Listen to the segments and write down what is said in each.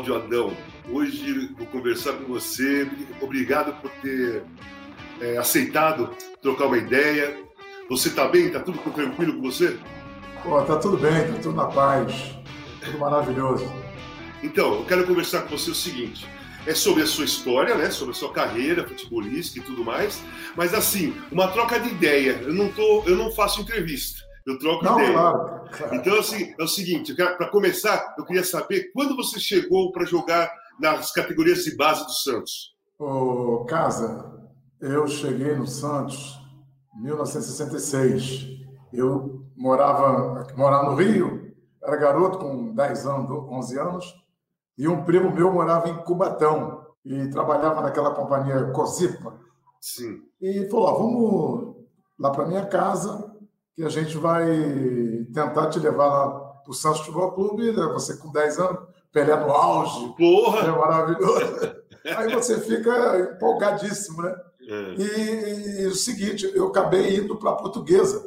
Cláudio Adão. Hoje vou conversar com você. Obrigado por ter é, aceitado trocar uma ideia. Você está bem? Está tudo tranquilo com você? Pô, tá tudo bem, tá tudo na paz. Tudo maravilhoso. Então, eu quero conversar com você o seguinte. É sobre a sua história, né? Sobre a sua carreira futebolística e tudo mais. Mas assim, uma troca de ideia. Eu não tô, eu não faço entrevista. Eu troco Não, claro. Então assim, é o seguinte, para começar, eu queria saber quando você chegou para jogar nas categorias de base do Santos. Ô, Casa, eu cheguei no Santos em 1966. Eu morava, morava no Rio, era garoto com 10 anos, 11 anos, e um primo meu morava em Cubatão e trabalhava naquela companhia Cosipa. Sim. E falou: ó, vamos lá para minha casa, que a gente vai tentar te levar lá para o Santos Futebol Clube, né? você com 10 anos, Pelé no auge, é Porra! maravilhoso. Aí você fica empolgadíssimo, né? É. E, e o seguinte, eu acabei indo para a Portuguesa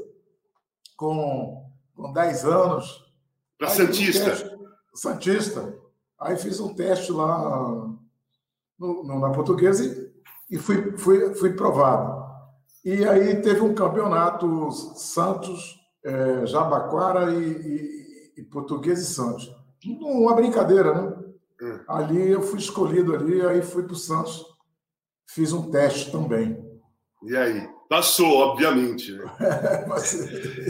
com, com 10 anos. Para um Santista. teste- Santista. Aí fiz um teste lá no- no- na Portuguesa e, e fui, fui, fui provado. E aí teve um campeonato Santos, eh, Jabaquara e, e, e Portuguesa e Santos. Uma brincadeira, né? Hum. Ali eu fui escolhido ali, aí fui para o Santos, fiz um teste também. E aí? Passou, obviamente. Né? Mas-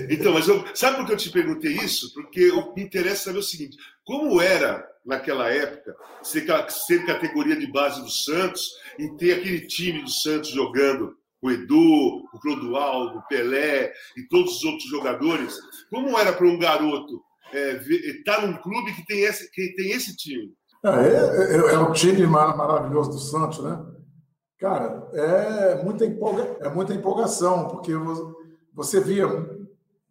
Então, mas eu, sabe por que eu te perguntei isso? Porque o- me interessa saber o seguinte: como era naquela época ser, ser categoria de base do Santos e ter aquele time do Santos jogando o Edu, o Clodoaldo, o Pelé e todos os outros jogadores? Como era para um garoto estar num clube que tem esse, que tem esse time? É, é, é, é um time mar- maravilhoso do Santos, né? Cara, é muita, empolga, é muita empolgação, porque vo- você via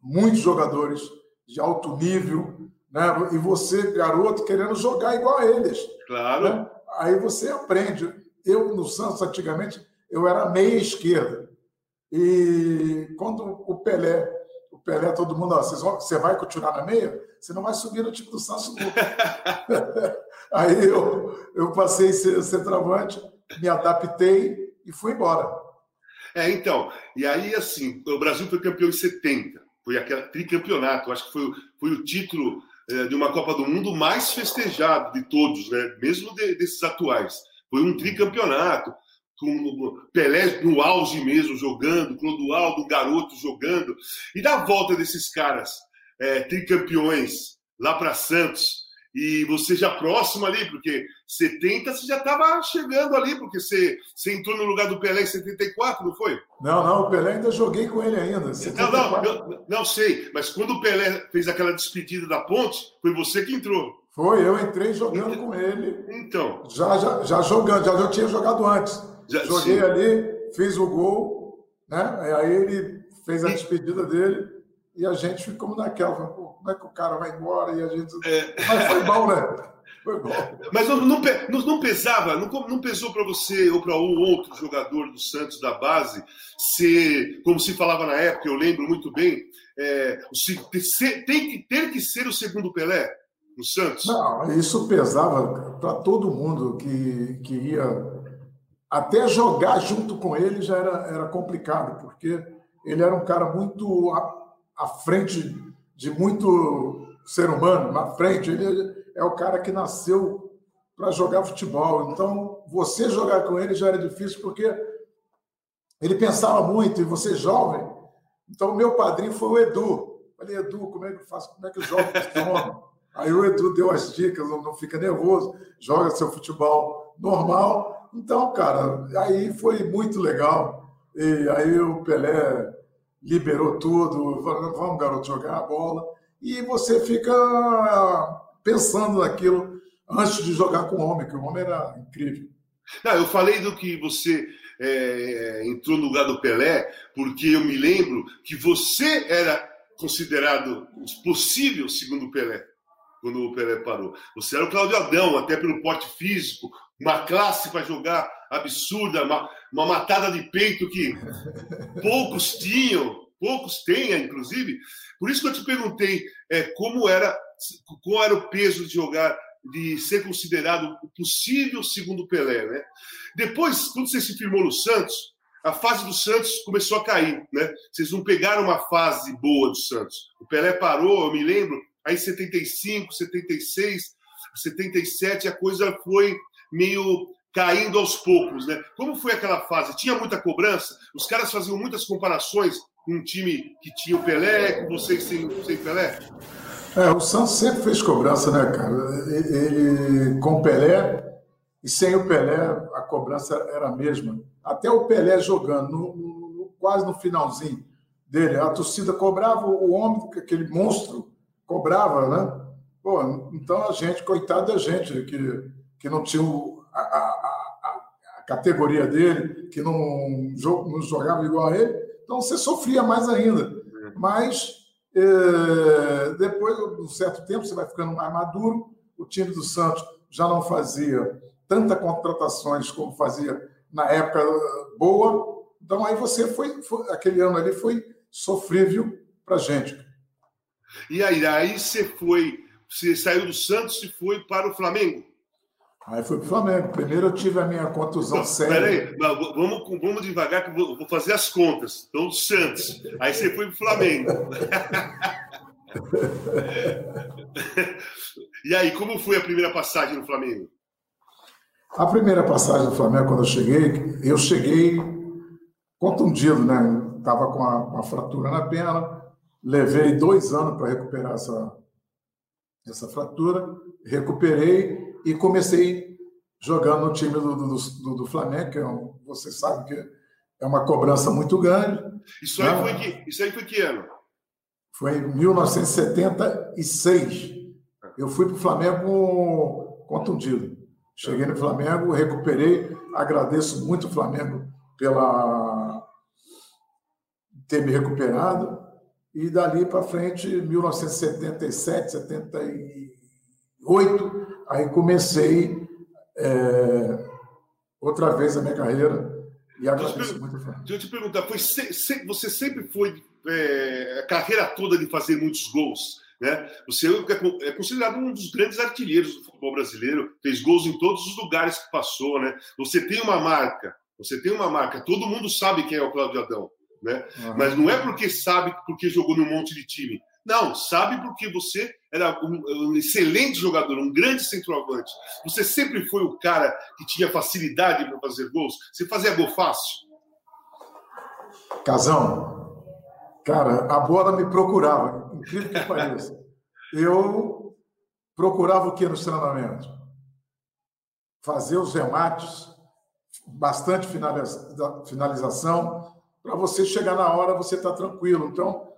muitos jogadores de alto nível, né? E você, garoto, querendo jogar igual a eles. Claro. né? Aí você aprende. Eu, no Santos, antigamente, eu era meia esquerda. E quando o Pelé, o Pelé, todo mundo, ó, você vai continuar na meia? Você não vai subir no time do Santos. Aí eu, eu passei a ser centroavante, me adaptei e fui embora. É, então, e aí, assim, o Brasil foi campeão em 70, foi aquele tricampeonato, acho que foi, o- foi o título eh, de uma Copa do Mundo mais festejado de todos, né? mesmo de- desses atuais. Foi um tricampeonato, com o Pelé no auge mesmo, jogando, Clodoaldo, garoto jogando, e da volta desses caras, eh, tricampeões, lá para Santos, e você já próximo ali, porque 70 você já estava chegando ali, porque você, você entrou no lugar do Pelé em 74, não foi? Não, não, o Pelé ainda joguei com ele ainda. Não, não, 74. eu, não sei, mas quando o Pelé fez aquela despedida da ponte, foi você que entrou. Foi, eu entrei jogando com ele. Então, Já, já, já jogando, já, já tinha jogado antes. Já, Joguei sim. ali, fiz o gol, né? Aí ele fez a despedida dele e a gente ficou naquela, falando, como é que o cara vai embora? E a gente. É. Mas foi bom, né? Foi bom. Mas não, não, não- pesava, não, não pesou para você ou para um outro jogador do Santos da base ser, como se falava na época, eu lembro muito bem, é, tem que ter que ser o segundo Pelé no Santos. Não, isso pesava para todo mundo que, que ia. Até jogar junto com ele já era, era complicado, porque ele era um cara muito à, à frente de muito ser humano, na frente. Ele é o cara que nasceu para jogar futebol. Então, você jogar com ele já era difícil, porque ele pensava muito, e você jovem. Então, meu padrinho foi o Edu. Falei, Edu, como é que eu faço? Como é que eu jogo? Aí o Edu deu as dicas, não fica nervoso, joga seu futebol normal. Então, cara, aí foi muito legal. E aí o Pelé liberou tudo, vamos, garoto, jogar a bola. E você fica pensando naquilo antes de jogar com o homem, que o homem era incrível. Não, eu falei do que você é, entrou no lugar do Pelé, porque eu me lembro que você era considerado possível segundo o Pelé, quando o Pelé parou. Você era o Claudio Adão, até pelo porte físico, uma classe para jogar absurda, uma, uma matada de peito que poucos tinham, poucos têm, inclusive. Por isso que eu te perguntei é, como era, qual era o peso de jogar de ser considerado o possível segundo Pelé, né? Depois, quando você se firmou no Santos, a fase do Santos começou a cair, né? Vocês não pegaram uma fase boa do Santos. O Pelé parou, eu me lembro, aí 75, 76, 77 a coisa foi meio caindo aos poucos, né? Como foi aquela fase? Tinha muita cobrança? Os caras faziam muitas comparações com um time que tinha o Pelé, com vocês sem, sem Pelé? É, o Santos sempre fez cobrança, né, cara? Ele, com o Pelé e sem o Pelé, a cobrança era a mesma. Até o Pelé jogando, no, no, quase no finalzinho dele, a torcida cobrava o homem, aquele monstro, cobrava, né? Pô, então a gente, coitado da gente, que, que não tinha a, a, a, categoria dele, que não, não jogava igual a ele, então você sofria mais ainda. Mas é, depois, de um certo tempo, você vai ficando mais maduro. O time do Santos já não fazia tanta contratações como fazia na época boa. Então, aí você foi, foi aquele ano ali foi sofrível para gente. E aí, aí você foi, você saiu do Santos e foi para o Flamengo? Aí foi para o Flamengo. Primeiro eu tive a minha contusão não, séria. Peraí, vamos, vamos devagar que eu vou, vou fazer as contas. Então, Santos. Aí você foi para o Flamengo. e aí, como foi a primeira passagem no Flamengo? A primeira passagem do Flamengo, quando eu cheguei, eu cheguei contundido, né? Estava com uma, uma fratura na perna, levei dois anos para recuperar essa, essa fratura, recuperei e comecei jogando no time do, do, do, do Flamengo, que é um, você sabe que é uma cobrança muito grande. Isso aí, né? foi, que, isso aí foi que ano? Foi em 1976. Eu fui para o Flamengo contundido. Cheguei no Flamengo, recuperei. Agradeço muito o Flamengo pela ter me recuperado. E dali para frente, 1977, 78, Aí comecei é, outra vez a minha carreira e agradeço muito. Deixa eu te perguntar, foi se, se, você sempre foi é, a carreira toda de fazer muitos gols, né? Você é, é considerado um dos grandes artilheiros do futebol brasileiro, fez gols em todos os lugares que passou, né? Você tem uma marca, você tem uma marca, todo mundo sabe quem é o Cláudio Adão, né? Uhum. Mas não é porque sabe porque jogou num monte de time. Não, sabe porque você era um, um, excelente jogador, um grande centroavante. Você sempre foi o cara que tinha facilidade para fazer gols. Você fazia gol fácil. Casão, cara, a bola me procurava, incrível que pareça. Eu procurava o que nos treinamentos? Fazer os remates, bastante finalização, para você chegar na hora, você estar tá tranquilo. Então,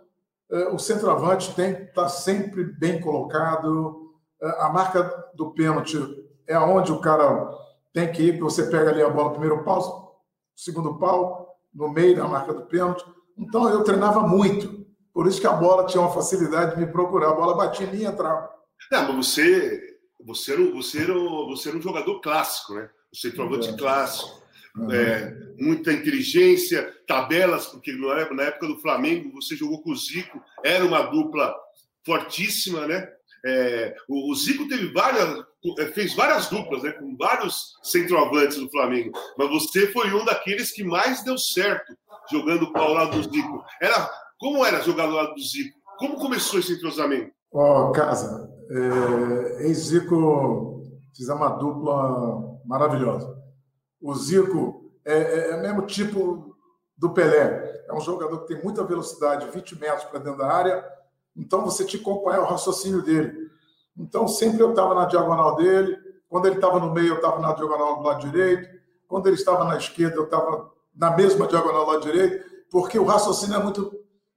o centroavante tem que estar tá sempre bem colocado. É, a marca do pênalti é onde o cara tem que ir, que você pega ali a bola, primeiro pau, segundo pau, no meio da marca do pênalti. Então eu treinava muito. Por isso que a bola tinha uma facilidade de me procurar. A bola batia em mim e entrava. Não, mas você, você, era, você, era, você era um jogador clássico, né? O centroavante é. clássico Uhum. É, muita inteligência, tabelas, porque na época do Flamengo você jogou com o Zico, era uma dupla fortíssima, né? É, o, Zico teve várias, é, fez várias duplas, né, com vários centroavantes do Flamengo, mas você foi um daqueles que mais deu certo jogando ao lado do Zico. Era, como era jogar ao lado do Zico? Como começou esse entrosamento? Ó, oh, Casa, é, em Zico fizemos uma dupla maravilhosa. O Zico é, é, é o mesmo tipo do Pelé. É um jogador que tem muita velocidade, 20 metros para dentro da área. Então você te acompanha o raciocínio dele. Então sempre eu estava na diagonal dele. Quando ele estava no meio, eu estava na diagonal do lado direito. Quando ele estava na esquerda, eu estava na mesma diagonal do lado direito, porque o raciocínio é muito,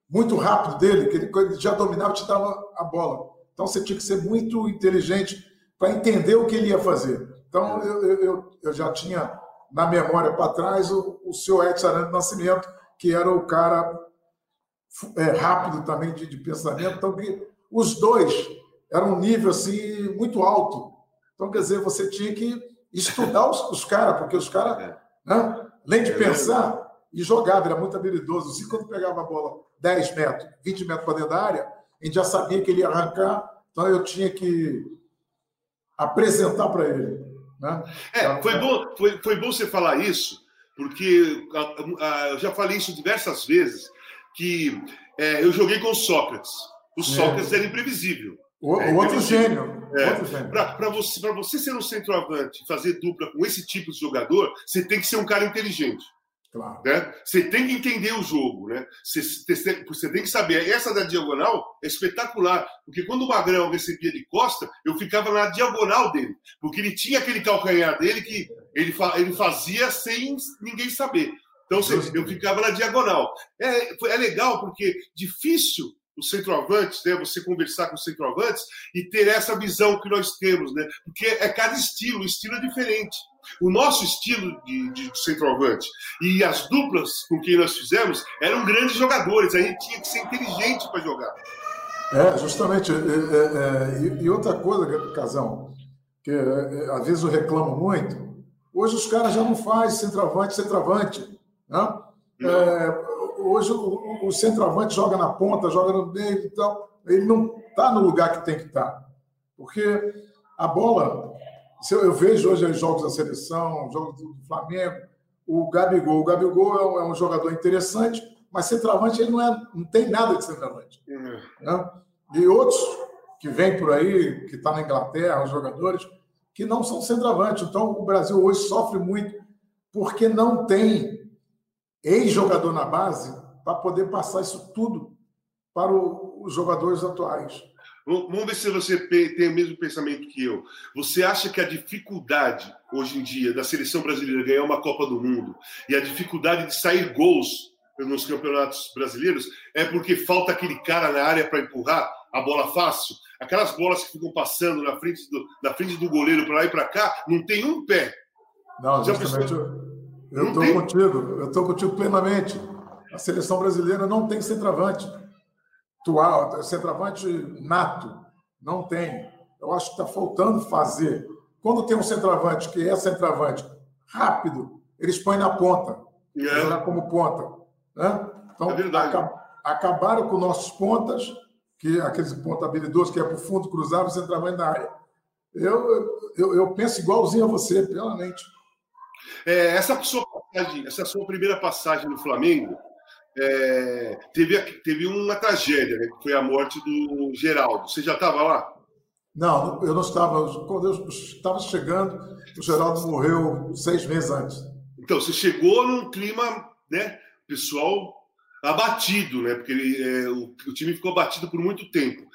muito rápido dele, que ele, ele já dominava e te dava a bola. Então você tinha que ser muito inteligente para entender o que ele ia fazer. Então, eu, eu, eu já tinha na memória para trás o, o seu Edson Aranha Nascimento, que era o cara é, rápido também de, de pensamento. Então, os dois eram um nível assim, muito alto. Então, quer dizer, você tinha que estudar os, os caras, porque os caras, é. né, além de é pensar, e jogava, era muito habilidoso. E quando pegava a bola 10 metros, 20 metros para dentro da área, a gente já sabia que ele ia arrancar, então eu tinha que apresentar para ele. Né? É, foi bom, foi, foi bom você falar isso, porque eu já falei isso diversas vezes, que é, eu joguei com o Sócrates. O é. Sócrates é. era imprevisível. O, é, outro gênio. É, Para você, você ser um centroavante, fazer dupla com esse tipo de jogador, você tem que ser um cara inteligente. Claro. Né? Você tem que entender o jogo, né? Você, você, tem que saber. Essa da diagonal é espetacular, porque quando o Magrão recebia de costa, eu ficava na diagonal dele, porque ele tinha aquele calcanhar dele que ele, ele fazia sem ninguém saber. Então eu ficava na diagonal. É, é legal porque difícil os centroavantes, né? Você conversar com os centroavantes e ter essa visão que nós temos, né? Porque é cada estilo, o estilo é diferente. O nosso estilo de, de centroavante e as duplas com quem nós fizemos eram grandes jogadores, a gente tinha que ser inteligente para jogar. É, justamente. É, é, é, e outra coisa, Casão, que é, é, às vezes eu reclamo muito, hoje os caras já não fazem centroavante, centroavante. Né? hoje o, o, centroavante joga na ponta, joga no meio, então ele não está no lugar que tem que estar. Tá. Porque a bola eu vejo hoje os jogos da seleção, jogos do Flamengo, o Gabigol. O Gabigol é um, é jogador interessante, mas centroavante ele não, é, não tem nada de centroavante. Uhum. Né? E outros que vêm por aí, que estão tá na Inglaterra, os jogadores, que não são centroavante. Então, o Brasil hoje sofre muito porque não tem ex-jogador na base para poder passar isso tudo para os jogadores atuais. Vamos ver se você tem o mesmo pensamento que eu. Você acha que a dificuldade, hoje em dia, da seleção brasileira ganhar uma Copa do Mundo e a dificuldade de sair gols nos campeonatos brasileiros é porque falta aquele cara na área para empurrar a bola fácil? Aquelas bolas que ficam passando na frente do, na frente do goleiro para lá e para cá, não tem um pé. Não, justamente. Eu estou contigo, eu estou contigo plenamente. A seleção brasileira não tem centroavante atual, centroavante nato, não tem. Eu acho que está faltando fazer. Quando tem um centroavante que é centroavante rápido, eles põem na ponta, é. como ponta. Né? Então, é acabaram com nossos pontas, que aqueles pontos habilidosos que é para o fundo, cruzava o centroavante na área. Eu, eu, eu penso igualzinho a você, plenamente. É, essa, sua passagem, essa sua primeira passagem no Flamengo, é, teve, teve uma tragédia, né, que foi a morte do Geraldo. Você já estava lá? Não, eu não estava. Quando eu estava chegando, o Geraldo morreu seis meses antes. Então, você chegou num clima, né, pessoal abatido, né, porque é, o, o, time ficou abatido por muito tempo.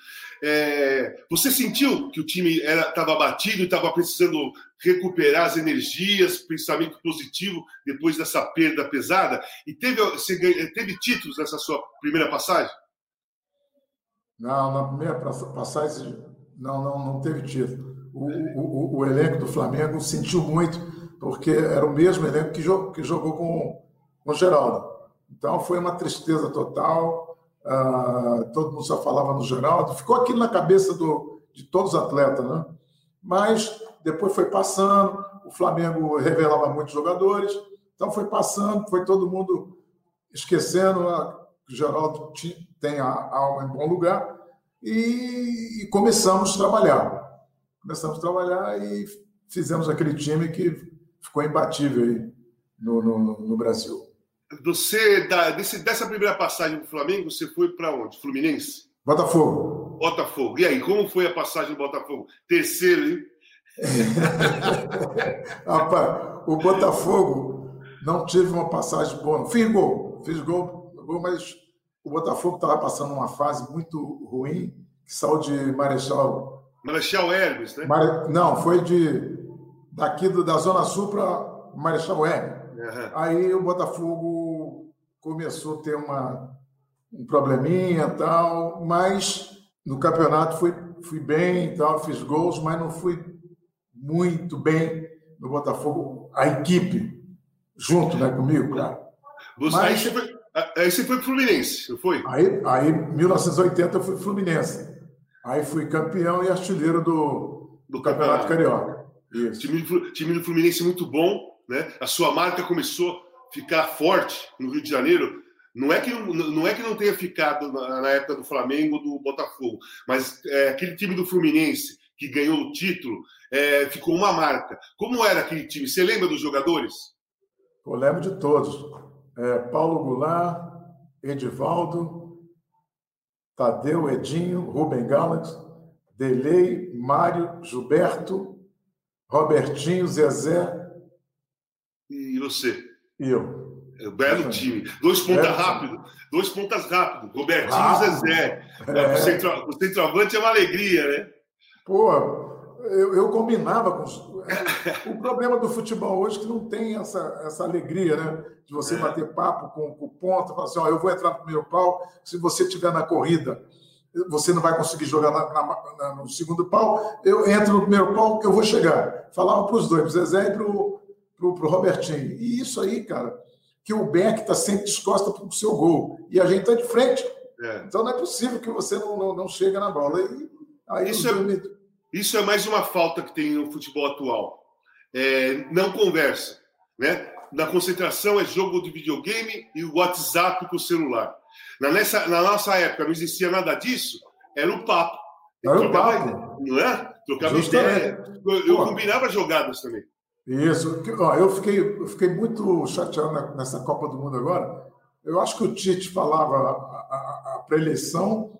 É, você sentiu que o time estava abatido estava precisando recuperar as energias, pensamento positivo depois dessa perda pesada? E teve, você teve títulos nessa sua primeira passagem? Não, na primeira passagem não, não, não teve título. O, o, o, elenco do Flamengo sentiu muito, porque era o mesmo elenco que, jogou, que jogou com, com o Geraldo. Então foi uma tristeza total Uh, todo mundo só falava no Geraldo, ficou aquilo na cabeça do, de todos os atletas, né? Mas depois foi passando, o Flamengo revelava muitos jogadores, então foi passando, foi todo mundo esquecendo uh, que o Geraldo tem a alma em bom lugar e, e começamos a trabalhar. Começamos a trabalhar e fizemos aquele time que ficou imbatível aí no, no, no Brasil. Você, da, desse, dessa primeira passagem do Flamengo, você foi para onde? Fluminense? Botafogo. Botafogo. E aí, como foi a passagem do Botafogo? Terceiro, hein? Rapaz, o Botafogo não teve uma passagem boa. Fiz gol, fiz gol, gol mas o Botafogo estava passando uma fase muito ruim, que saiu de Marechal. Marechal Hermes, né? Mare... Não, foi de daqui do, da Zona Sul para Marechal Hermes. Uhum. Aí o Botafogo começou a ter uma, um probleminha tal, mas no campeonato foi, fui bem, então, fiz gols, mas não fui muito bem no Botafogo, a equipe, junto né, comigo, claro. Você, mas, aí, você foi, aí você foi Fluminense, não foi? Aí, aí, em 1980, eu fui Fluminense. Aí fui campeão e artilheiro do, do Campeonato, Campeonato Carioca. Isso. Time, time do Fluminense muito bom, né? A sua marca começou ficar forte no Rio de Janeiro. Não é que não, é que não tenha ficado na, época do Flamengo do Botafogo, mas é, aquele time do Fluminense que ganhou o título é, ficou uma marca. Como era aquele time? Você lembra dos jogadores? Eu lembro de todos. É, Paulo Goulart, Edivaldo, Tadeu, Edinho, Rubem Galax, Delei, Mário, Gilberto, Robertinho, Zezé. E você? E eu. É, belo time. Dois pontas rápidos. Dois pontas rápidos. Robertinho e Zezé. É. O, centro, o centroavante é uma alegria, né? Pô, eu, eu combinava com. O problema do futebol hoje é que não tem essa, essa alegria, né? De você é. bater papo com, com o ponto, falar assim: ó, eu vou entrar no primeiro pau, se você estiver na corrida você não vai conseguir jogar na, na, na, no segundo pau, eu entro no primeiro pau eu vou chegar. Falava para os dois, para o Zezé e para o Robertinho. E isso aí, cara, que o Beck está sempre descosta para o seu gol. E a gente está de frente. É. Então não é possível que você não, não, não chega na bola. E, aí isso, é, isso é mais uma falta que tem no futebol atual. É, não conversa. Né? Na concentração é jogo de videogame e o WhatsApp com o celular. Na, nessa, na nossa época não existia nada disso, era o papo. Era o papo. Não é? Trocava ideia. Eu, eu combinava jogadas também. Isso. Ó, eu, fiquei, eu fiquei muito chateado nessa Copa do Mundo agora. Eu acho que o Tite falava a, a, a pré-eleição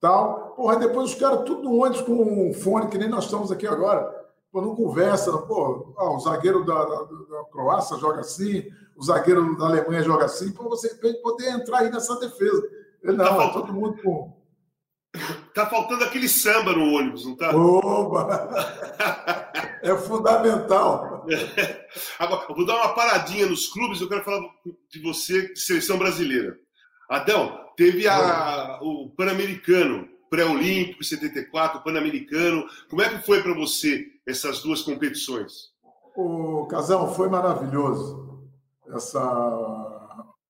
tal. Porra, depois os caras tudo antes com um fone, que nem nós estamos aqui agora. Pô, não conversa. Pô, ó, o zagueiro da, da, da Croácia joga assim, o zagueiro da Alemanha joga assim, para você poder entrar aí nessa defesa. Não, tá faltando... todo mundo com. Tá faltando aquele samba no ônibus, não tá? Oba! é fundamental. Agora, eu vou dar uma paradinha nos clubes, eu quero falar de você, de seleção brasileira. Adão, teve a, o Pan-Americano, pré-olímpico, 74, Pan-Americano. Como é que foi para você essas duas competições? O Casão foi maravilhoso essa,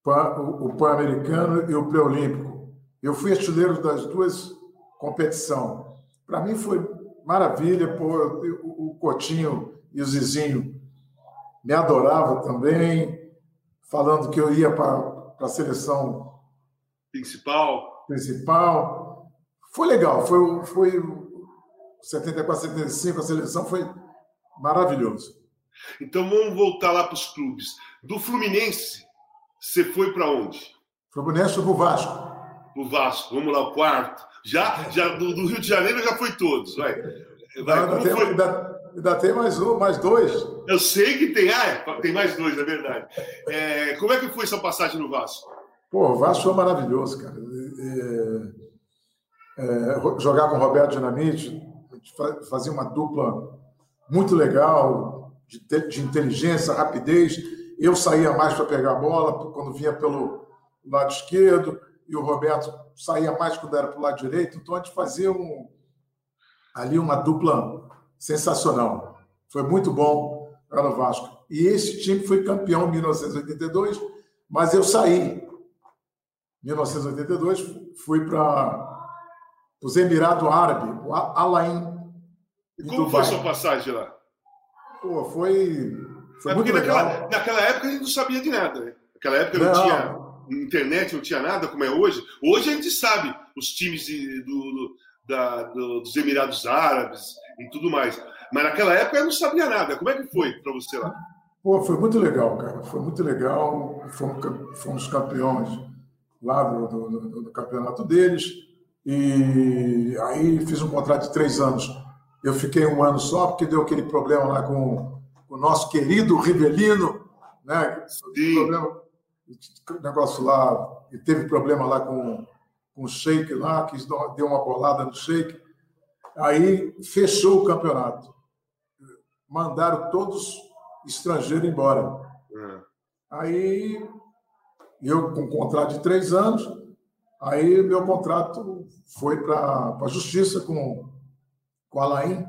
o Pan-Americano e o Pré-Olímpico. Eu fui artilheiro das duas competições. Para mim foi maravilha, pô, o Cotinho e o Zizinho me adoravam também, falando que eu ia para a seleção principal. principal. Foi legal, foi, foi 74, 75, a seleção foi maravilhoso. Então vamos voltar lá para os clubes. Do Fluminense, você foi para onde? Fluminense para o Vasco. Para o Vasco, vamos lá, o quarto. Já, já do, do, Rio de Janeiro já foi todos. Vai. vai ainda, tem? Ainda, ainda, tem, mais um, mais dois. Eu sei que tem, ah, é, tem mais dois, é verdade. É, como é que foi essa passagem no Vasco? Pô, o Vasco foi maravilhoso, cara. É, é, jogar com o Roberto Dinamite, fazia uma dupla muito legal, de, de inteligência, rapidez. Eu saía mais para pegar a bola quando vinha pelo lado esquerdo, e o Roberto saía mais quando era para o lado direito. Então a gente fazia um, ali uma dupla sensacional. Foi muito bom para o Vasco. E esse time foi campeão em 1982, mas eu saí. Em 1982, fui para os Emirados Árabes, o Alain. E como foi sua passagem lá? Pô, foi. foi é porque naquela, naquela, época a gente não sabia de nada, né? Naquela época não, não tinha internet, não tinha nada como é hoje. Hoje a gente sabe os times de, do, do, da, do, dos Emirados Árabes e tudo mais. Mas naquela época eu não sabia nada. Como é que foi para você lá? Pô, foi muito legal, cara. Foi muito legal. Fomos, fomos campeões lá do, do, do, campeonato deles. E aí fiz um contrato de três anos eu fiquei um ano só, porque deu aquele problema lá com, com o nosso querido Rivelino, né? Sim. Problema, negócio lá, e teve problema lá com, com o Sheik lá, que deu uma bolada no Sheik. Aí fechou o campeonato. Mandaram todos estrangeiros embora. Uhum. Aí eu com um contrato de três anos, aí meu contrato foi para a justiça com com a Alain,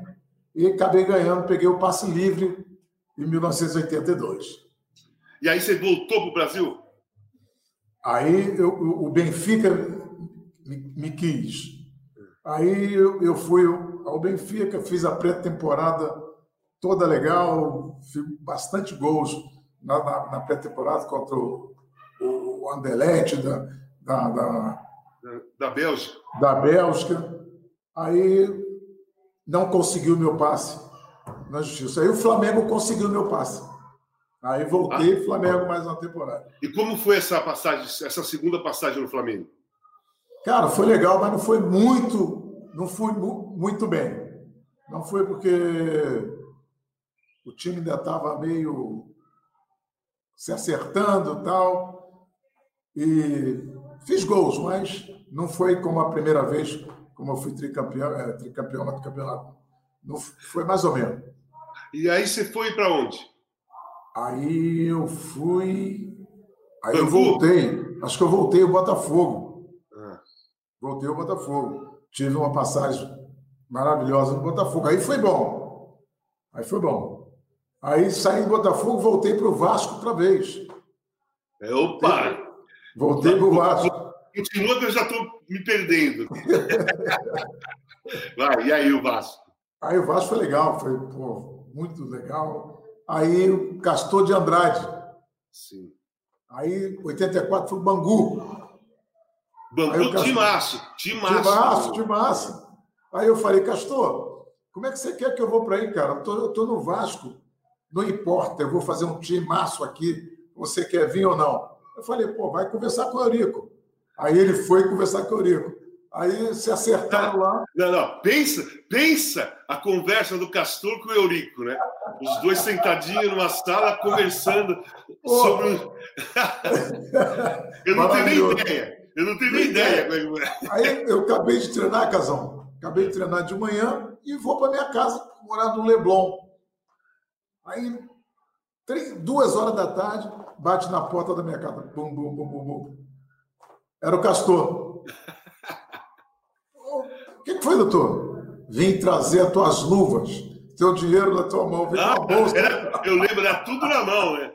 e acabei ganhando, peguei o passe livre em 1982. E aí você voltou para o Brasil? Aí eu, o Benfica me, me quis. Aí eu, eu, fui ao Benfica, fiz a pré-temporada toda legal, fiz bastante gols na, na, na pré-temporada contra o, o Anderlecht da, da, da, da Bélgica. Da Bélgica. Aí não conseguiu meu passe na justiça. Aí o Flamengo conseguiu meu passe. Aí voltei ah. Flamengo mais uma temporada. E como foi essa passagem, essa segunda passagem no Flamengo? Cara, foi legal, mas não foi muito, não fui muito bem. Não foi porque o time ainda estava meio se acertando tal. E fiz gols, mas não foi como a primeira vez, como eu fui tricampeão, é, tricampeão do campeonato. Não, foi mais ou menos. E aí você foi para onde? Aí eu fui. Aí eu voltei. Acho que eu voltei o Botafogo. Voltei o Botafogo. Tive uma passagem maravilhosa no Botafogo. Aí foi bom. Aí foi bom. Aí saí do Botafogo, voltei para o Vasco outra vez. Opa! Voltei para o Vasco. Continua que eu já estou me perdendo. Vai, e aí o Vasco? Aí o Vasco foi legal, foi pô, muito legal. Aí o Castor de Andrade. Sim. Aí, 84, foi o Bangu. Bangu, timaço, timaço. Timaço, timaço. Aí eu falei, Castor, como é que você quer que eu vou para aí, cara? Eu tô, eu tô no Vasco. Não importa, eu vou fazer um timaço aqui. Você quer vir ou não? Eu falei, pô, vai conversar com o Eurico. Aí ele foi conversar com o Eurico. Aí se acertaram lá. Não, não. Pensa, pensa a conversa do Castor com o Eurico, né? Os dois sentadinhos numa sala conversando sobre. eu não tenho nem ideia. Eu não tenho nem ideia. É. Aí eu acabei de treinar, Casão. Acabei de treinar de manhã e vou para minha casa morar no Leblon. Aí, três, duas horas da tarde, bate na porta da minha casa. Bum, bum, bum, bum, bum. Era o Castor. O que, foi, doutor? Vim trazer as tuas luvas, teu dinheiro na tua mão, vem ah, bolsa. Era, eu lembro, era tudo na mão, né?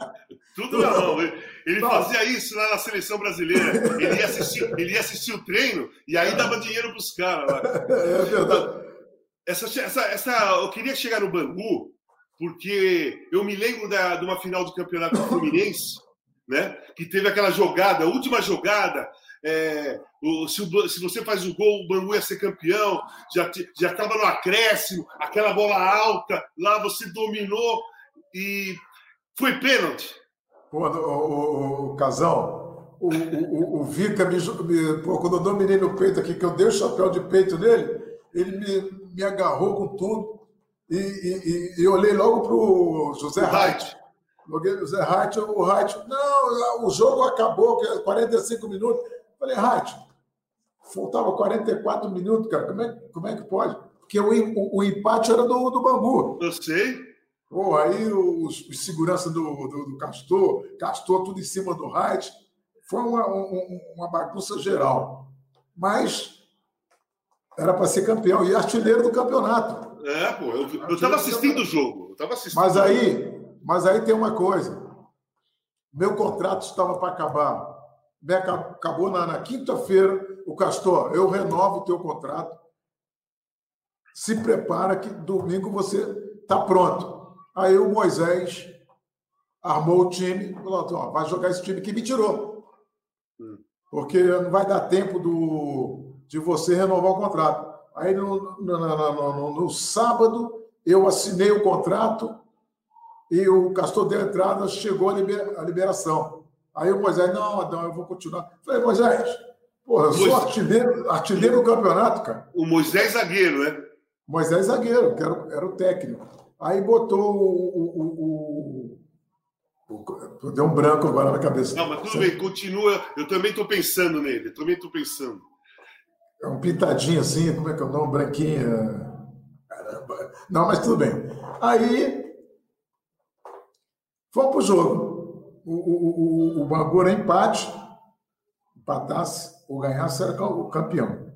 Tudo na mão. Ele fazia isso lá na seleção brasileira. Ele ia assistir, ele ia assistir o treino e aí dava dinheiro para os caras. É verdade. Essa, essa, essa, eu queria chegar no Bangu, porque eu me lembro da, de uma final do Campeonato Fluminense, né? Que teve aquela jogada, última jogada, é, o, se, o, se, você faz o gol, o Bangu ia ser campeão, já já estava no acréscimo, aquela bola alta, lá você dominou e foi pênalti. Pô, o, o, o Casão, o, o, o Vica, me, me, pô, quando eu dominei no peito aqui, que eu dei o chapéu de peito nele, ele me, me agarrou com tudo e, e, e, e olhei logo para o José Reit. José Reit, o Reit, não, o jogo acabou, 45 é minutos. Falei, Rádio, faltava 44 minutos, cara. Como é, como é que pode? Porque o, o, o empate era do, do Bangu. Eu sei. Pô, aí os, os segurança do, do, do, Castor, Castor tudo em cima do Reit. Foi uma, uma bagunça geral. Mas era para ser campeão e artilheiro do campeonato. É, pô, eu estava assistindo o jogo. Eu tava assistindo mas aí, mas aí tem uma coisa. Meu contrato estava para acabar acabou na, na quinta-feira, o Castor, eu renovo o teu contrato. Se prepara que domingo você está pronto. Aí o Moisés armou o time, falou: vai jogar esse time que me tirou. Hum. Porque não vai dar tempo do, de você renovar o contrato. Aí no, no, no, no sábado eu assinei o contrato e o Castor deu entrada, chegou a, libera, a liberação. Aí o Moisés, não, Adão, eu vou continuar. Falei, Moisés, porra, eu sou artilheiro, artilheiro do campeonato, cara. O Moisés zagueiro, né? Moisés zagueiro, que era, era o técnico. Aí botou o, o, o, o, Deu um branco agora na cabeça. Não, mas tudo Você... bem, continua. Eu também estou pensando nele, eu também estou pensando. É um pintadinho assim, como é que é o nome? Branquinho. Caramba. Não, mas tudo bem. Aí, fomos pro jogo o, o, o, o era empate, empatasse ou ganhasse, era o campeão.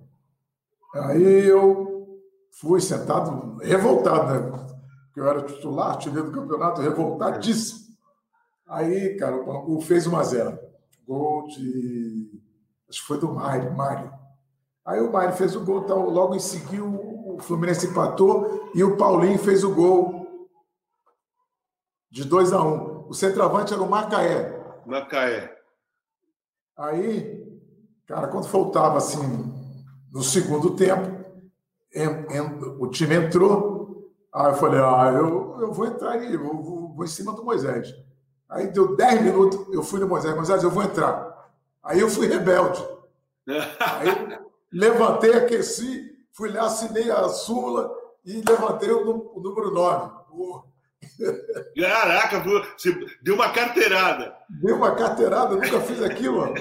Aí eu fui sentado, revoltado, né? Porque eu era titular, artilheiro do campeonato, revoltadíssimo. Aí, cara, o Bangu fez 1 a 0 Gol de. Acho que foi do Mário, Mário. Aí o Mário fez o gol, então, logo em seguida o Fluminense empatou e o Paulinho fez o gol de 2 a 1 um. O centroavante era o Macaé. Macaé. Aí, cara, quando faltava assim, no segundo tempo, em, em, o time entrou, aí eu falei, ah, eu, eu vou entrar aí, eu vou, vou em cima do Moisés. Aí deu 10 minutos, eu fui no Moisés, Moisés, eu vou entrar. Aí eu fui rebelde. Aí levantei, aqueci, fui lá, assinei a súmula e levantei o, o número 9. Caraca, você deu uma carteirada. Deu uma carteirada, nunca fiz aquilo.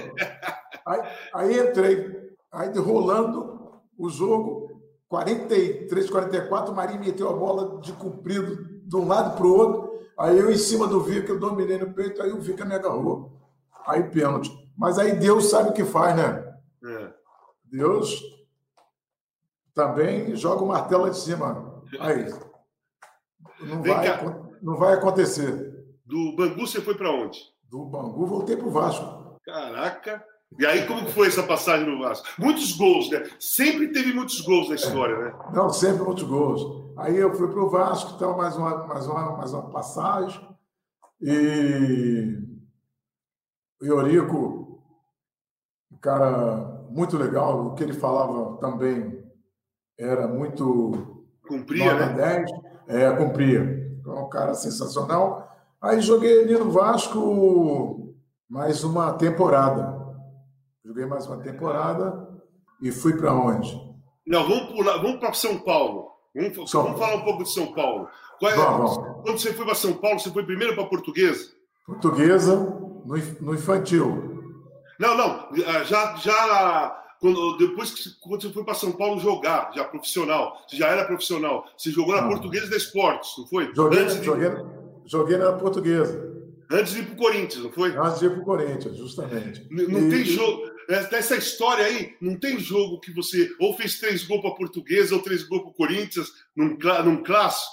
Aí, aí entrei, aí rolando o jogo, 43, 44, o Marinho meteu a bola de comprido de um lado para o outro. Aí eu em cima do Vica, eu dominei no peito, aí o Vica me agarrou. Aí pênalti. Mas aí Deus sabe o que faz, né? É. Deus também joga o martelo lá de cima. Aí. Não vai, não vai acontecer. Do Bangu você foi para onde? Do Bangu voltei para o Vasco. Caraca! E aí, como foi essa passagem no Vasco? Muitos gols, né? Sempre teve muitos gols na história, né? Não, sempre muitos gols. Aí eu fui para o Vasco, então, mais uma, mais, uma, mais uma passagem. E o Eurico, um cara muito legal, o que ele falava também era muito. Cumpria, né? 10. É, cumpria. Então, um cara sensacional. Aí joguei ali no Vasco mais uma temporada. Joguei mais uma temporada e fui para onde? Não, vamos pular, vamos para São Paulo. Vamos, São... vamos, falar um pouco de São Paulo. É, vamos, vamos. Quando você foi para São Paulo, você foi primeiro para Portuguesa? Portuguesa, no, no infantil. Não, não, já, já quando, depois que quando você foi para São Paulo jogar, já profissional, você já era profissional, você jogou na Portuguesa da Esportes, não foi? Joguei, de... joguei, joguei na Portuguesa. Antes de ir para o Corinthians, não foi? Antes de ir para o Corinthians, justamente. Não, e... tem jogo. Essa história aí, não tem jogo que você ou fez três gols para a Portuguesa ou três gols para o Corinthians num, num clássico?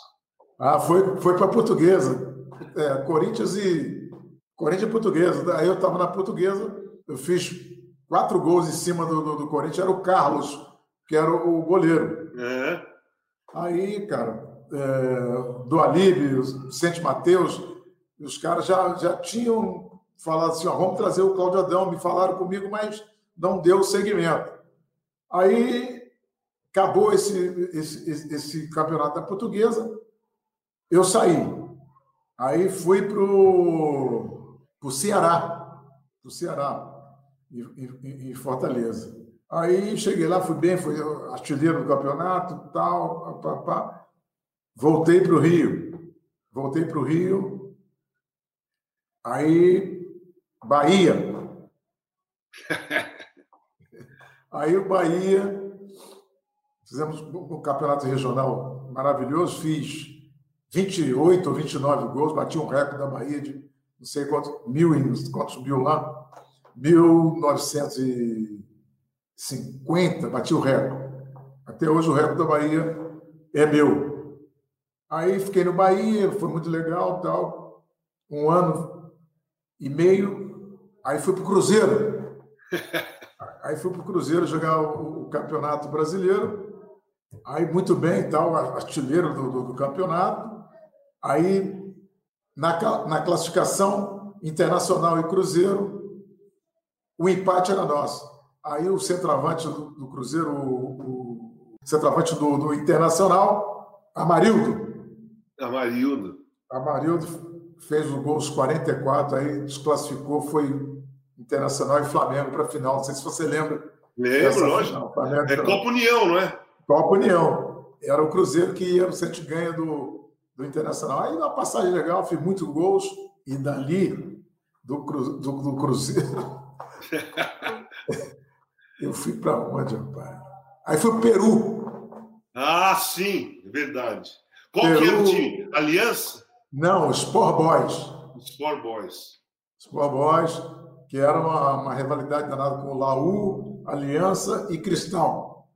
Ah, foi, foi para a Portuguesa. É, Corinthians e. Corinthians e Portuguesa. Aí eu estava na Portuguesa, eu fiz quatro gols em cima do, do, do Corinthians, era o Carlos, que era o, goleiro. É. Aí, cara, é, do Alibe, Vicente Mateus, os caras já, já tinham falado assim: ó, vamos trazer o Cláudio Adão, me falaram comigo, mas não deu seguimento. Aí acabou esse, esse, esse, campeonato da portuguesa, eu saí. Aí fui para o Ceará, pro Ceará em, Fortaleza. Aí cheguei lá, fui bem, fui artilheiro do campeonato, tal, pá, pá. voltei para o Rio. Voltei para o Rio. Aí, Bahia. Aí o Bahia, fizemos um campeonato regional maravilhoso, fiz 28 ou 29 gols, bati um recorde da Bahia de não sei quantos mil, quantos mil lá. 1950, bati o recorde. Até hoje o recorde da Bahia é meu. Aí fiquei no Bahia, foi muito legal, tal. Um ano e meio. Aí fui para o Cruzeiro. Aí fui para o Cruzeiro jogar o, o, Campeonato Brasileiro. Aí muito bem, tal, artilheiro do, do, do campeonato. Aí na, na classificação internacional e Cruzeiro, o empate era nosso. Aí o centroavante do, do Cruzeiro, o, o centroavante do, do, Internacional, Amarildo. Amarildo. Amarildo fez o gol aos 44, aí desclassificou, foi Internacional e Flamengo para a final. Não sei se você lembra. Lembro, lógico. é Copa União, não é? Copa União. Era o Cruzeiro que ia no sete ganha do, do Internacional. Aí uma passagem legal, fiz muitos gols. E dali, do, do, do Cruzeiro, eu fui para onde, rapaz? Aí foi o Peru. Ah, sim, verdade. Qual Peru... que era o time? Aliança? Não, Sport Boys. Sport Boys. Sport Boys, que era uma, uma rivalidade danada com o Laú, Aliança e Cristal.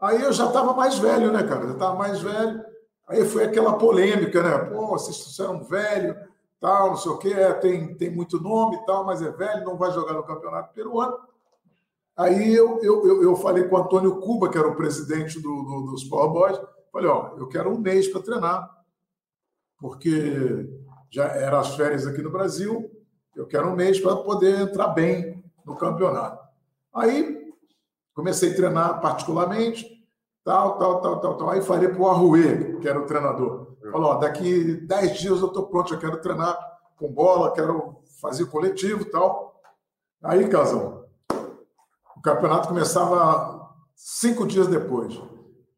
Aí eu já estava mais velho, né, cara? Eu estava mais velho. Aí foi aquela polêmica, né? Pô, vocês eram velho, tal, não sei o quê, é, tem, tem muito nome e tal, mas é velho, não vai jogar no campeonato peruano. Aí eu, eu, eu falei com o Antônio Cuba, que era o presidente do, do, dos Power Boys, falei, ó, eu quero um mês para treinar, porque já eram as férias aqui no Brasil, eu quero um mês para poder entrar bem no campeonato. Aí comecei a treinar particularmente, tal, tal, tal, tal, tal. Aí falei para o Arruê, que era o treinador. Falou, ó, daqui 10 dias eu estou pronto, eu quero treinar com bola, quero fazer coletivo tal. Aí, Casão, o campeonato começava cinco dias depois.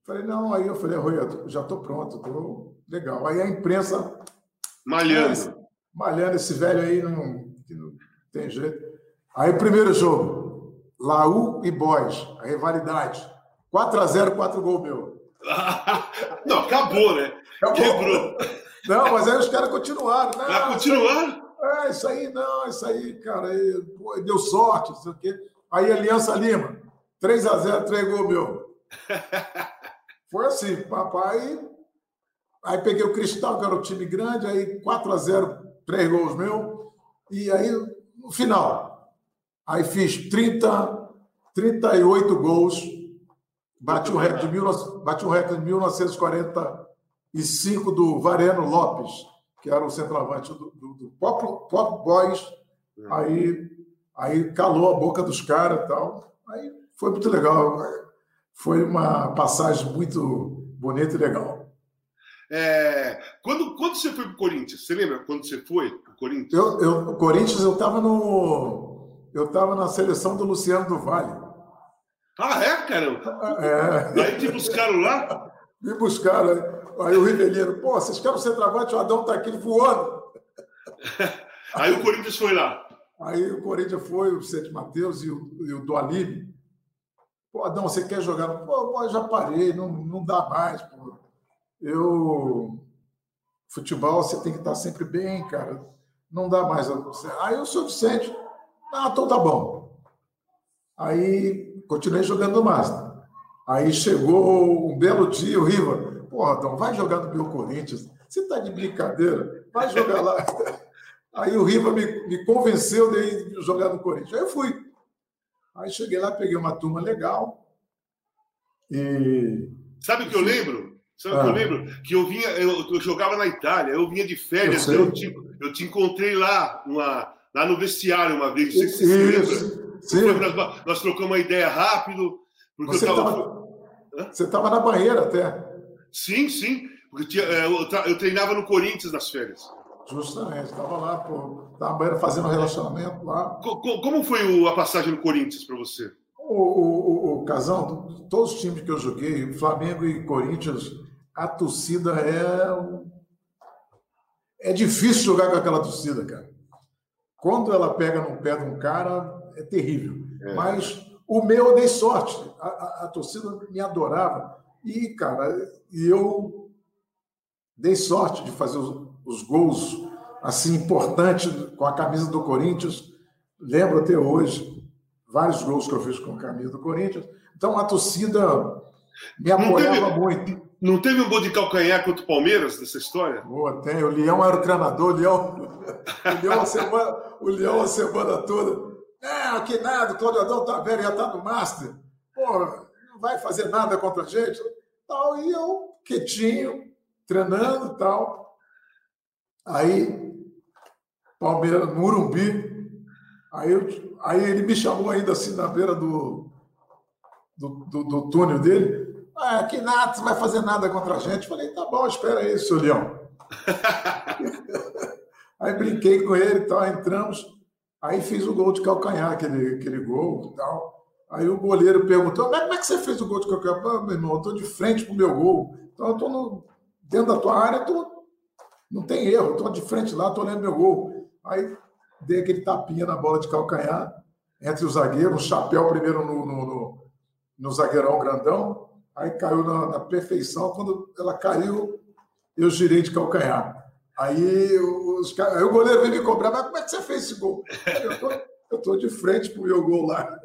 Falei, não, aí eu falei, Arruê, já estou pronto, estou legal. Aí a imprensa... Malhando. Malhando, esse velho aí não, não tem jeito. Aí, primeiro jogo, Laú e Boys, a rivalidade. 4x0, 4 gols meu. Não, acabou, né? Acabou. Quebrou. Não, mas aí os caras continuaram. Né? Ah, continuaram? É, isso aí não, isso aí, cara, aí, pô, deu sorte, não sei o quê. Aí Aliança Lima, 3x0, 3 gols meu. Foi assim, papai. Aí peguei o Cristal, que era o time grande, aí 4x0, 3 gols meu. E aí, no final, aí fiz 30, 38 gols Bati o recorde de, bati recorde de 1945 do Vareno Lopes, que era o centroavante do, do, do Pop, Pop Boys. Uhum. Aí, aí calou a boca dos caras e tal. Aí foi muito legal. Foi uma passagem muito bonita e legal. É, quando, quando você foi para o Corinthians? Você lembra quando você foi para o Corinthians? Eu, eu, o Corinthians, eu estava no. Eu estava na seleção do Luciano do Vale. Ah, é, caramba? É. Aí te buscaram lá? Me buscaram. Aí o Rivelino, pô, vocês querem ser centroavante, o Adão tá aqui voando. Aí o Corinthians foi lá. Aí o Corinthians foi, o Sete Mateus e o, e o Dualib. Pô, Adão, você quer jogar? Pô, pô já parei, não, não dá mais. Pô. Eu. Futebol, você tem que estar sempre bem, cara. Não dá mais. Aí eu sou Vicente. Ah, então tá bom. Aí continuei jogando no Master. Aí chegou um belo dia, o Riva, porra, então vai jogar no meu Corinthians. Você está de brincadeira? Vai jogar lá. Aí o Riva me, me convenceu de ir jogar no Corinthians. Aí eu fui. Aí cheguei lá, peguei uma turma legal. E. Sabe o que eu lembro? Sabe o ah. que eu ah. lembro? Que eu vinha, eu, eu, jogava na Itália, eu vinha de férias, eu, eu, te, eu te encontrei lá, uma, lá no vestiário uma vez. Você lembra. Nós, nós, trocamos uma ideia rápido. Porque você estava na banheira até. Sim, sim. Porque tinha, é, eu, treinava no Corinthians nas férias. Justamente, estava lá, estava na banheira fazendo um relacionamento lá. Como foi a passagem no Corinthians para você? O, o, o, Casão, todos os times que eu joguei, Flamengo e Corinthians, a torcida é. É difícil jogar com aquela torcida, cara. Quando ela pega no pé de um cara, é terrível. É. Mas o meu eu dei sorte. A, a, a, torcida me adorava. E, cara, eu dei sorte de fazer os, os gols assim importantes com a camisa do Corinthians. Lembro até hoje vários gols que eu fiz com a camisa do Corinthians. Então a torcida me apoiava teve, muito. Não teve um gol de calcanhar contra o Palmeiras nessa história? Boa, tem. O Leão era o treinador, o Leão, o Leão, a, semana, o Leão a semana toda não, que nada, o Cláudio Adão tá velho, já tá no Master. Pô, não vai fazer nada contra a gente. Tal, e eu, quietinho, treinando e tal. Aí, Palmeiras, Murumbi. Aí, eu, aí ele me chamou ainda assim na beira do, do, do, do túnel dele. Ah, que nada, você vai fazer nada contra a gente. Falei, tá bom, espera aí, seu Leão. aí brinquei com ele e tal, entramos. Aí fiz o gol de calcanhar, aquele, aquele gol e tal. Aí o goleiro perguntou: como é que você fez o gol de calcanhar? Ah, meu irmão, eu estou de frente para o meu gol. Então eu estou dentro da tua área, tô, não tem erro, estou de frente lá, estou olhando meu gol. Aí dei aquele tapinha na bola de calcanhar entre os zagueiros, um chapéu primeiro no, no, no, no zagueirão grandão, aí caiu na, na perfeição. Quando ela caiu, eu girei de calcanhar. Aí, os, aí o goleiro veio me cobrar, mas como é que você fez esse gol? Eu tô, eu tô de frente pro meu gol lá.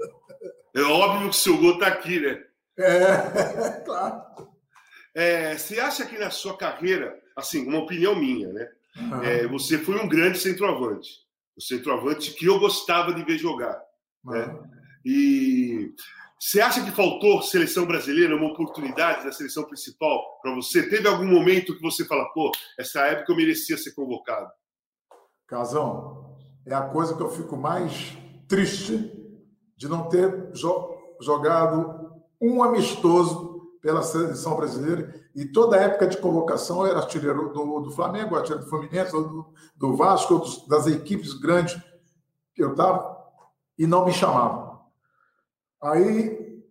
É óbvio que o seu gol tá aqui, né? É, claro. É, você acha que na sua carreira, assim, uma opinião minha, né? Uhum. É, você foi um grande centroavante. O centroavante que eu gostava de ver jogar. Uhum. Né? E você acha que faltou seleção brasileira, uma oportunidade da seleção principal para você? Teve algum momento que você fala, pô, essa época eu merecia ser convocado? Casão, é a coisa que eu fico mais triste de não ter jo jogado um amistoso pela seleção brasileira e toda a época de convocação era artilheiro do, do Flamengo, artilheiro do Fluminense, do, do Vasco, dos, das equipes grandes que eu estava e não me chamavam. Aí,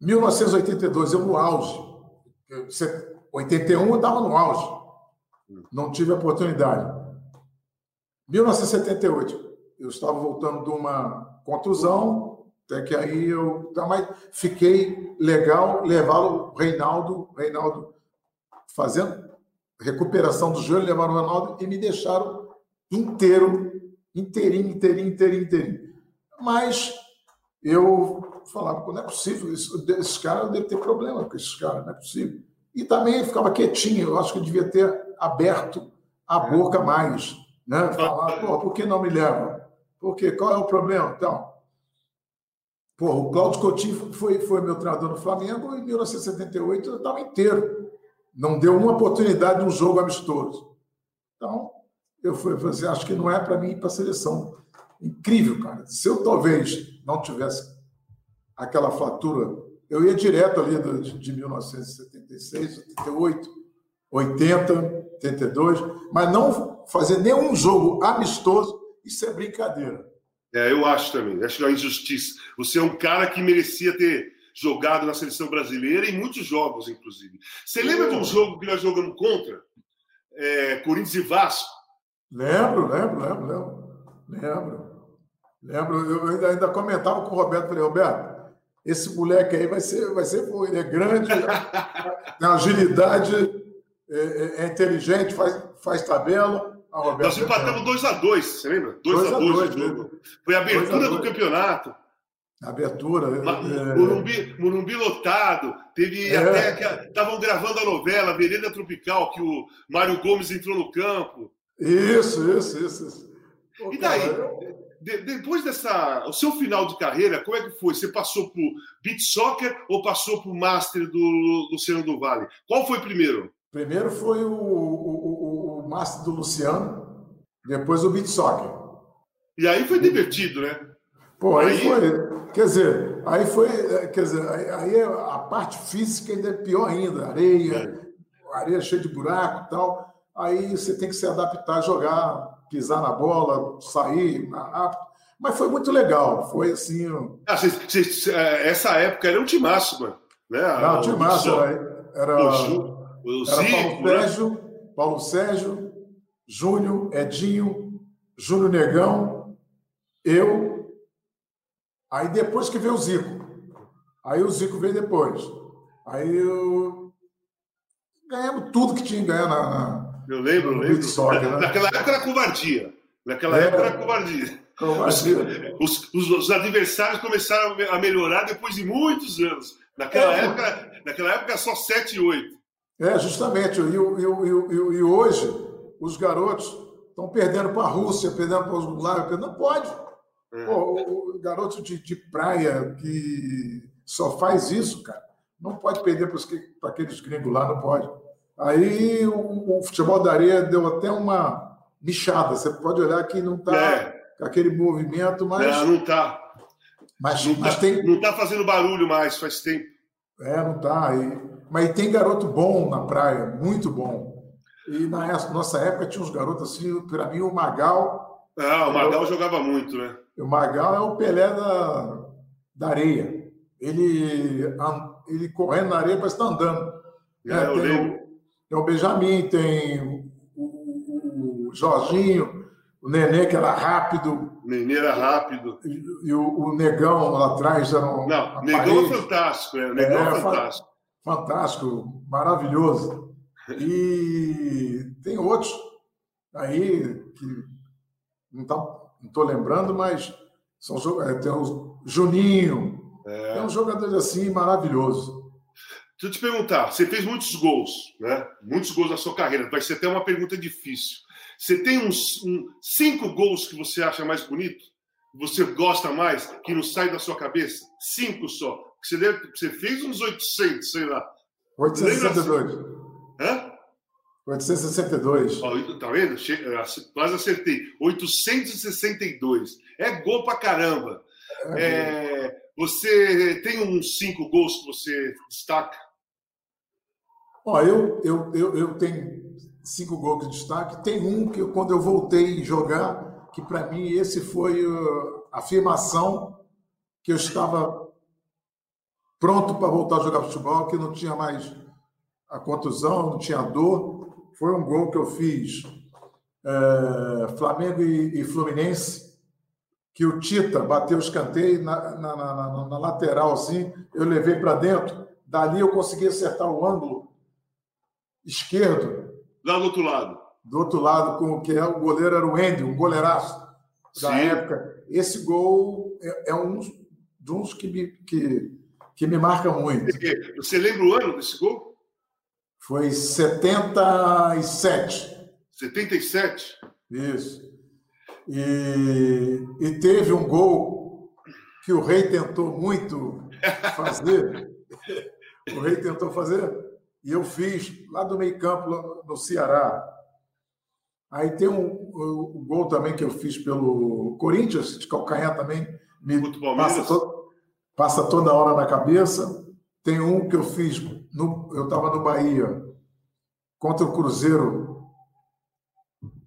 1982, eu no auge, 81 eu estava no auge, não tive oportunidade. 1978, eu estava voltando de uma contusão, até que aí eu também fiquei legal, levá-lo, Reinaldo, Reinaldo fazendo recuperação do joelho, levaram o Reinaldo e me deixaram inteiro, inteirinho, inteirinho, inteirinho, inteirinho. Mas eu falava, não é possível, esses caras devem ter problema com esses caras, não é possível. E também ficava quietinho, eu acho que eu devia ter aberto a boca mais né? Falar, pô, por que não me leva? Por quê? Qual é o problema? Então, pô, o Cláudio Coutinho foi, foi meu treinador no Flamengo em 1978 eu estava inteiro. Não deu uma oportunidade de um jogo amistoso. Então, eu fui, assim, acho que não é para mim ir para a seleção. Incrível, cara. Se eu talvez não tivesse aquela fatura, eu ia direto ali de, de 1976, 88, 80, 82, mas não fazer nenhum jogo amistoso, isso é brincadeira. É, eu acho também. Acho que é uma injustiça. Você é um cara que merecia ter jogado na seleção brasileira em muitos jogos, inclusive. Você lembra de um jogo que nós jogamos contra? É, Corinthians e Vasco? Lembro, lembro, lembro, lembro. Lembro. Lembro. Eu ainda, ainda comentava com o Roberto, falei, Roberto, esse moleque aí vai ser, vai ser ele é grande, tem agilidade, é, é, é inteligente, faz, faz tabela. Ah, Nós empatamos 2x2, você lembra? 2x2 o jogo. Foi a abertura do campeonato. Abertura. É, é... Morumbi, Morumbi lotado. Teve é. até que estavam gravando a novela Vereda Tropical, que o Mário Gomes entrou no campo. Isso, isso, isso. isso. Pô, e daí? De, depois dessa. O seu final de carreira, como é que foi? Você passou por beat soccer ou passou por master do Luciano do Vale? Qual foi primeiro? Primeiro foi o, o, o, o Master do Luciano, depois o Beat Soccer. E aí foi divertido, né? Pô, aí, aí, foi. Quer dizer, aí foi. Quer dizer, aí a parte física ainda é pior ainda. Areia, é. areia cheia de buraco e tal. Aí você tem que se adaptar a jogar, pisar na bola, sair rápido. Mas foi muito legal. Foi assim. Ah, é, essa época era um timaço, mano. Né? Não, um timaço. Era. era o Era Paulo né? Paulo Sérgio, Júnior, Edinho, Júnior Negão, eu. Aí depois que veio o Zico. Aí o Zico veio depois. Aí eu... ganhamos tudo que tinha que ganhar na. na eu lembro, eu lembro. Soccer, né? Naquela época era covardia. Naquela é, época era covardia. covardia. Os, os, os, adversários começaram a melhorar depois de muitos anos. Naquela, é, época, naquela época, só 7 e 8. É, justamente. E, e, e, e hoje, os garotos estão perdendo para a Rússia, perdendo para os Gulags. Não pode. É. Pô, o, garoto de, de praia que só faz isso, cara, não pode perder para aqueles gringos lá, não pode. Aí o, o, futebol da areia deu até uma nichada. Você pode olhar que não está é. com aquele movimento, mas. É, não está. Mas, não mas tá, tem... está fazendo barulho mais, faz tempo. É, não está. E mas tem garoto bom na praia, muito bom. E na nossa época tinha uns garotos assim, para mim o Magal. Ah, o Magal jogava muito, né? O Magal é o Pelé da, da areia. Ele, ele correndo na areia parece estar andando. É, é, tem, o, tem o Benjamin, tem o, o, o Jorginho, o Nenê, que era rápido. Nenê era rápido. E, e o, o, Negão lá atrás era um. Não, Negão é fantástico, é, Negão é, é fantástico fantástico, maravilhoso. E tem outros aí que não tá, estou lembrando, mas são, é, tem o Juninho, É. é um jogador assim maravilhoso. Deixa eu te perguntar, você fez muitos gols, né? Muitos gols na sua carreira. Vai ser até uma pergunta difícil. Você tem uns um, cinco gols que você acha mais bonito? Você gosta mais? Que não sai da sua cabeça? Cinco só. Você, deve, você fez uns 800, sei lá. 862. Hã? 862. Ó, tá vendo? Quase acertei. 862. É gol pra caramba. É, é, você tem uns cinco gols que você destaca? Ó, eu, eu, eu, eu tenho cinco gols de destaque. Tem um que quando eu voltei a jogar, que para mim esse foi a afirmação que eu estava pronto para voltar a jogar futebol, que não tinha mais a contusão, não tinha dor. Foi um gol que eu fiz é, Flamengo e, e, Fluminense, que o Tita bateu o escanteio na, na, na, na lateral, assim, eu levei para dentro. Dali eu consegui acertar o ângulo esquerdo. Lá do outro lado. Do outro lado, com que é, o goleiro era o Andy, um goleiraço da Sim. época. Esse gol é, é um dos que me, que, que me marca muito. Você lembra o ano desse gol? Foi 77. 77? Isso. E, e teve um gol que o Rei tentou muito fazer. o Rei tentou fazer e eu fiz lá do meio campo, no Ceará. Aí tem um, um, um gol também que eu fiz pelo Corinthians, de calcanhar também, me passa, to, passa toda hora na cabeça. Tem um que eu fiz, no, eu estava no Bahia, contra o Cruzeiro,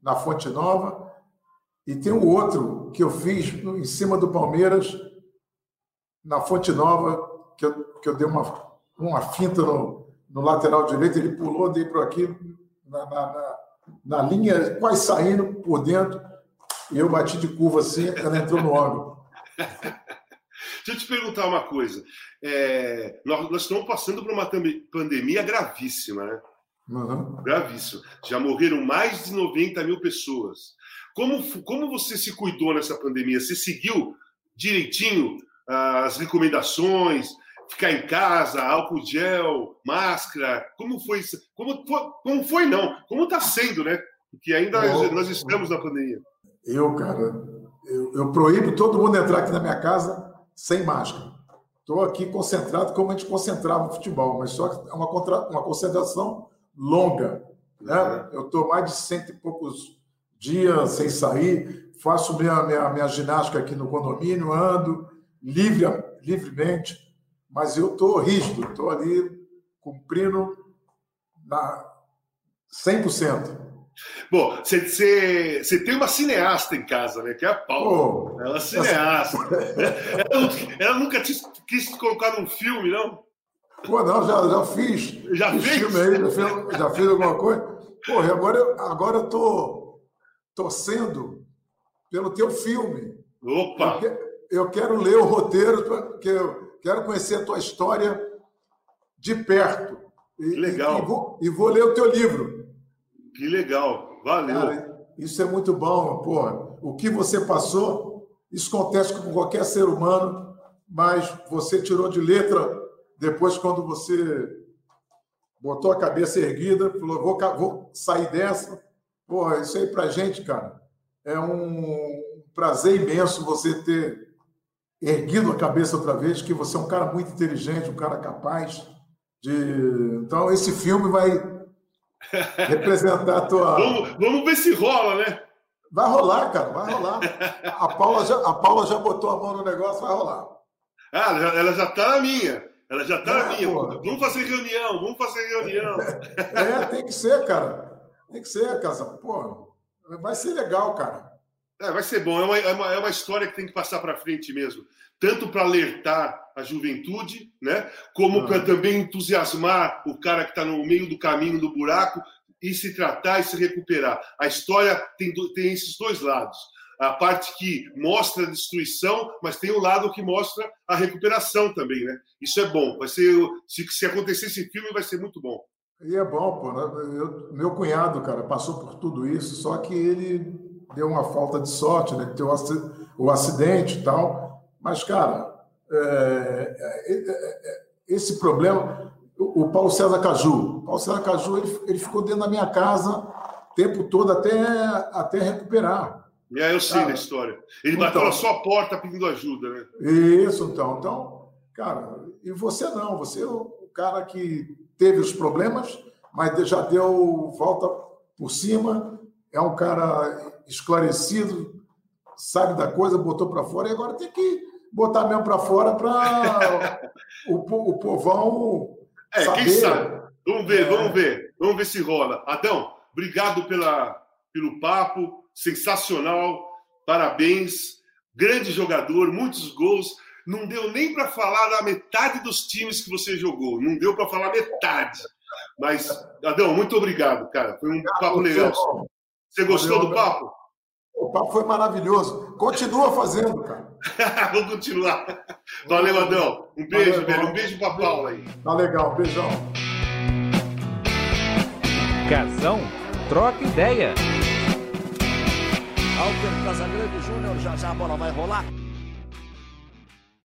na Fonte Nova. E tem um outro que eu fiz em cima do Palmeiras, na Fonte Nova, que eu, que eu dei uma, uma finta no, no lateral direito, ele pulou, dei para aqui, na, na, na, na, linha, quase saindo por dentro, e eu bati de curva assim, ela entrou no ângulo. Deixa eu te perguntar uma coisa. É, nós, nós, estamos passando por uma pandemia gravíssima, né? Uhum. Gravíssima. Já morreram mais de 90 mil pessoas. Como, como você se cuidou nessa pandemia? Você seguiu direitinho as recomendações? ficar em casa, álcool gel, máscara. Como foi isso? Como foi, como foi não? Como está sendo, né? Porque ainda nós estamos na pandemia. Eu, cara, eu, eu, proíbo todo mundo entrar aqui na minha casa sem máscara. Estou aqui concentrado como a gente concentrava no futebol, mas só que é uma, contra, uma concentração longa. Né? É. Eu estou mais de cento e poucos dias sem sair, faço minha, minha, minha ginástica aqui no condomínio, ando livre, livremente mas eu estou rígido, estou ali cumprindo na 100%. Bom, você tem uma cineasta em casa, né? Que é a Paula. Oh, ela é cineasta. ela, ela, nunca quis, quis colocar num filme, não? Pô, não, já, já fiz. Já fiz? Filme aí, já, fiz já fiz alguma coisa. Pô, agora, agora eu tô torcendo pelo teu filme. Opa! Eu, eu quero ler o roteiro, porque eu, quero conhecer a tua história de perto. E, legal. E, e, vou, e, vou, ler o teu livro. Que legal. Valeu. Cara, isso é muito bom, porra. O que você passou, isso acontece com qualquer ser humano, mas você tirou de letra depois quando você botou a cabeça erguida, falou, vou, vou sair dessa. Porra, isso aí pra gente, cara, é um prazer imenso você ter erguido a cabeça outra vez, que você é um cara muito inteligente, um cara capaz de. Então, esse filme vai representar a tua. vamos, vamos ver se rola, né? Vai rolar, cara, vai rolar. A Paula já, a Paula já botou a mão no negócio, vai rolar. Ah, ela já está na minha. Ela já está é, na minha. Vamos fazer reunião, vamos fazer reunião. É, tem que ser, cara. Tem que ser, casa. Pô, vai ser legal, cara. É, vai ser bom. É uma, é, uma, é uma história que tem que passar para frente mesmo. Tanto para alertar a juventude, né? Como para também entusiasmar o cara que está no meio do caminho do buraco e se tratar e se recuperar. A história tem, tem esses dois lados. A parte que mostra a destruição, mas tem o lado que mostra a recuperação também, né? Isso é bom. Vai ser, se, se acontecer esse filme, vai ser muito bom. E é bom, pô. Né? Eu, meu cunhado, cara, passou por tudo isso, só que ele deu uma falta de sorte, né? Teve o acidente e tal. Mas, cara, é, é, é, esse problema. O, Paulo César Caju. O Paulo César Caju ele, ele ficou dentro da minha casa o tempo todo até, até recuperar. É, eu sei cara, da história. Ele então, bateu na sua porta pedindo ajuda, né? Isso, então. Então, cara, e você não, você é o cara que teve os problemas, mas já deu volta por cima, é um cara esclarecido, sabe da coisa, botou para fora e agora tem que botar mesmo para fora para o, o povão. É, saber. quem sabe? Vamos ver, é. vamos ver, vamos ver se rola. Adão, obrigado pela, pelo papo, sensacional, parabéns, grande jogador, muitos gols. Não deu nem para falar da metade dos times que você jogou, não deu para falar metade. Mas, Adão, muito obrigado, cara. Foi um papo legal. Você gostou do papo? O papo foi maravilhoso. Continua fazendo, cara. Vou continuar. Valeu, Adão. Um beijo, Valeu, velho. Um beijo pra Paula aí. Tá legal. Beijão. Casão, troca ideia. Alter Casagrande Júnior, já já a bola vai rolar.